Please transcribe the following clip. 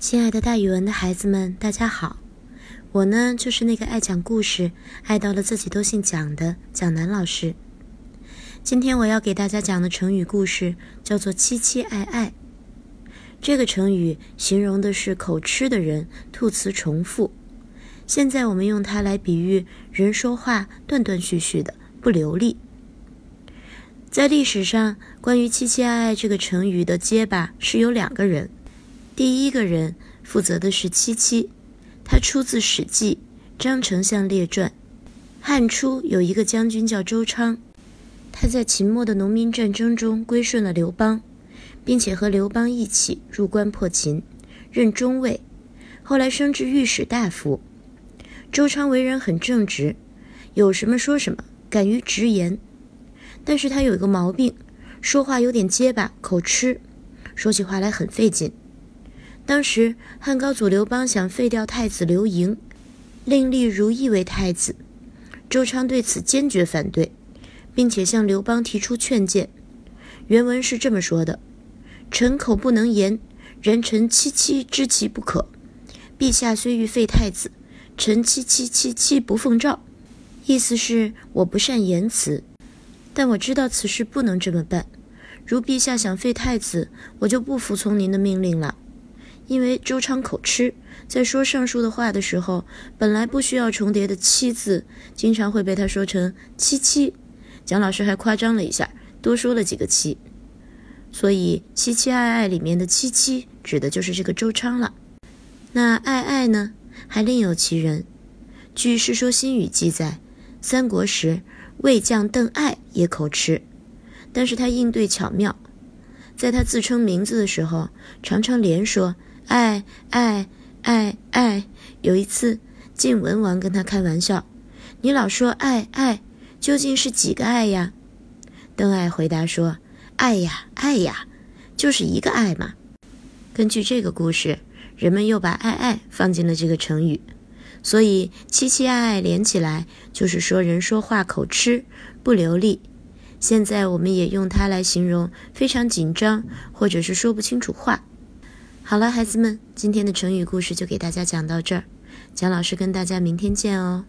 亲爱的，大语文的孩子们，大家好！我呢，就是那个爱讲故事、爱到了自己都姓蒋的蒋楠老师。今天我要给大家讲的成语故事叫做“凄凄爱爱”。这个成语形容的是口吃的人吐词重复。现在我们用它来比喻人说话断断续续的，不流利。在历史上，关于“凄凄爱爱”这个成语的结巴是有两个人。第一个人负责的是七七，他出自《史记·张丞相列传》。汉初有一个将军叫周昌，他在秦末的农民战争中归顺了刘邦，并且和刘邦一起入关破秦，任中尉，后来升至御史大夫。周昌为人很正直，有什么说什么，敢于直言。但是他有一个毛病，说话有点结巴，口吃，说起话来很费劲。当时汉高祖刘邦想废掉太子刘盈，另立如意为太子。周昌对此坚决反对，并且向刘邦提出劝谏。原文是这么说的：“臣口不能言，然臣戚戚知其不可。陛下虽欲废太子，臣戚戚戚戚不奉诏。”意思是我不善言辞，但我知道此事不能这么办。如陛下想废太子，我就不服从您的命令了。因为周昌口吃，在说上述的话的时候，本来不需要重叠的“七”字，经常会被他说成“七七”。蒋老师还夸张了一下，多说了几个“七”，所以“七七爱爱”里面的“七七”指的就是这个周昌了。那“爱爱”呢，还另有其人。据《世说新语》记载，三国时魏将邓艾也口吃，但是他应对巧妙，在他自称名字的时候，常常连说。爱爱爱爱！有一次，晋文王跟他开玩笑：“你老说爱爱，究竟是几个爱呀？”邓艾回答说：“爱呀爱呀，就是一个爱嘛。”根据这个故事，人们又把爱爱放进了这个成语，所以七七爱爱连起来就是说人说话口吃不流利。现在我们也用它来形容非常紧张，或者是说不清楚话。好了，孩子们，今天的成语故事就给大家讲到这儿。蒋老师跟大家明天见哦。